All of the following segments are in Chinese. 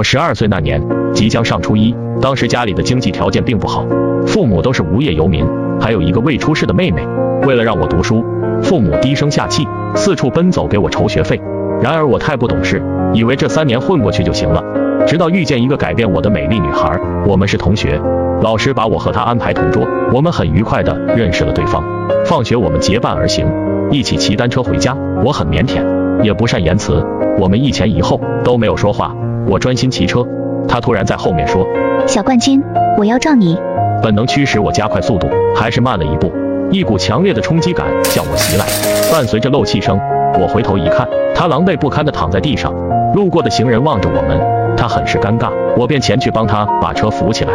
我十二岁那年，即将上初一，当时家里的经济条件并不好，父母都是无业游民，还有一个未出世的妹妹。为了让我读书，父母低声下气，四处奔走给我筹学费。然而我太不懂事，以为这三年混过去就行了。直到遇见一个改变我的美丽女孩，我们是同学，老师把我和她安排同桌，我们很愉快地认识了对方。放学我们结伴而行，一起骑单车回家。我很腼腆，也不善言辞，我们一前一后都没有说话。我专心骑车，他突然在后面说：“小冠军，我要撞你！”本能驱使我加快速度，还是慢了一步。一股强烈的冲击感向我袭来，伴随着漏气声。我回头一看，他狼狈不堪地躺在地上。路过的行人望着我们，他很是尴尬。我便前去帮他把车扶起来。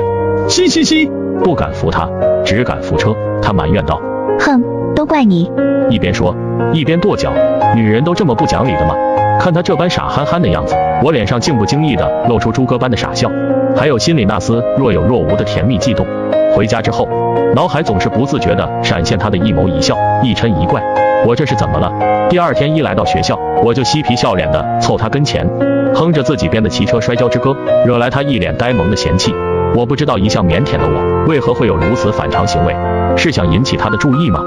嘻嘻嘻，不敢扶他，只敢扶车。他埋怨道：“哼，都怪你！”一边说，一边跺脚。女人都这么不讲理的吗？看他这般傻憨憨的样子，我脸上竟不经意的露出猪哥般的傻笑，还有心里那丝若有若无的甜蜜悸动。回家之后，脑海总是不自觉的闪现他的一眸一笑，一嗔一怪。我这是怎么了？第二天一来到学校，我就嬉皮笑脸的凑他跟前，哼着自己编的骑车摔跤之歌，惹来他一脸呆萌的嫌弃。我不知道一向腼腆的我为何会有如此反常行为，是想引起他的注意吗？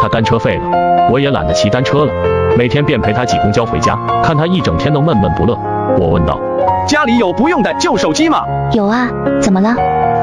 他单车废了，我也懒得骑单车了。每天便陪他挤公交回家，看他一整天都闷闷不乐。我问道：“家里有不用的旧手机吗？”“有啊，怎么了？”“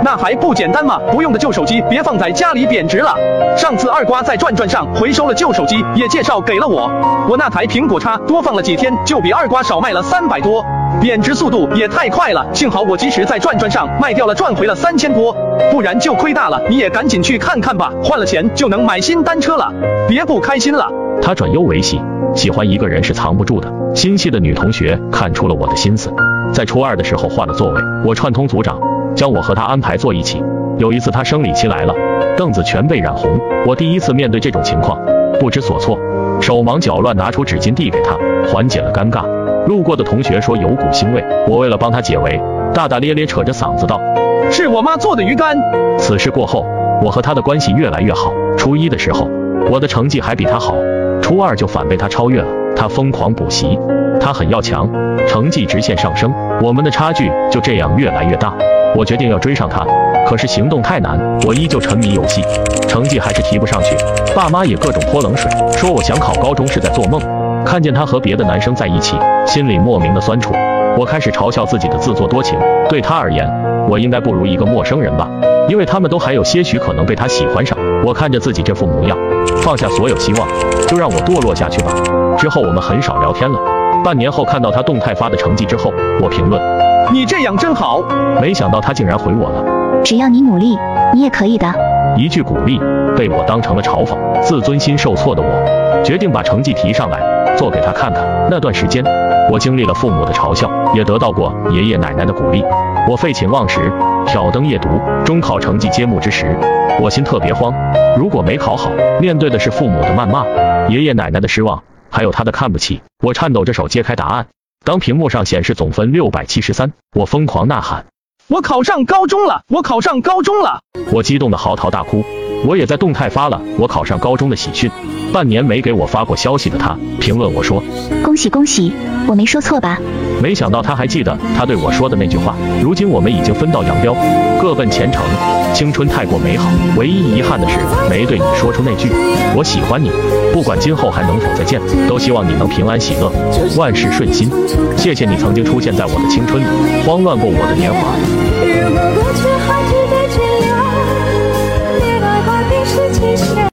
那还不简单吗？不用的旧手机别放在家里贬值了。上次二瓜在转转上回收了旧手机，也介绍给了我。我那台苹果叉多放了几天，就比二瓜少卖了三百多，贬值速度也太快了。幸好我及时在转转上卖掉了，赚回了三千多，不然就亏大了。你也赶紧去看看吧，换了钱就能买新单车了，别不开心了。”他转忧为喜。喜欢一个人是藏不住的。心细的女同学看出了我的心思，在初二的时候换了座位，我串通组长，将我和他安排坐一起。有一次她生理期来了，凳子全被染红，我第一次面对这种情况，不知所措，手忙脚乱拿出纸巾递给她，缓解了尴尬。路过的同学说有股腥味，我为了帮她解围，大大咧咧扯着嗓子道：“是我妈做的鱼干。”此事过后，我和她的关系越来越好。初一的时候，我的成绩还比她好。初二就反被他超越了，他疯狂补习，他很要强，成绩直线上升，我们的差距就这样越来越大。我决定要追上他，可是行动太难，我依旧沉迷游戏，成绩还是提不上去。爸妈也各种泼冷水，说我想考高中是在做梦。看见他和别的男生在一起，心里莫名的酸楚。我开始嘲笑自己的自作多情。对他而言，我应该不如一个陌生人吧，因为他们都还有些许可能被他喜欢上。我看着自己这副模样，放下所有希望，就让我堕落下去吧。之后我们很少聊天了。半年后看到他动态发的成绩之后，我评论：“你这样真好。”没想到他竟然回我了：“只要你努力，你也可以的。”一句鼓励被我当成了嘲讽。自尊心受挫的我，决定把成绩提上来，做给他看看。那段时间，我经历了父母的嘲笑，也得到过爷爷奶奶的鼓励。我废寝忘食。挑灯夜读，中考成绩揭幕之时，我心特别慌。如果没考好，面对的是父母的谩骂、爷爷奶奶的失望，还有他的看不起。我颤抖着手揭开答案，当屏幕上显示总分六百七十三，我疯狂呐喊：“我考上高中了！我考上高中了！”我激动的嚎啕大哭。我也在动态发了我考上高中的喜讯。半年没给我发过消息的他，评论我说：“恭喜恭喜，我没说错吧？”没想到他还记得他对我说的那句话。如今我们已经分道扬镳，各奔前程，青春太过美好。唯一遗憾的是，没对你说出那句“我喜欢你”。不管今后还能否再见，都希望你能平安喜乐，万事顺心。谢谢你曾经出现在我的青春里，慌乱过我的年华。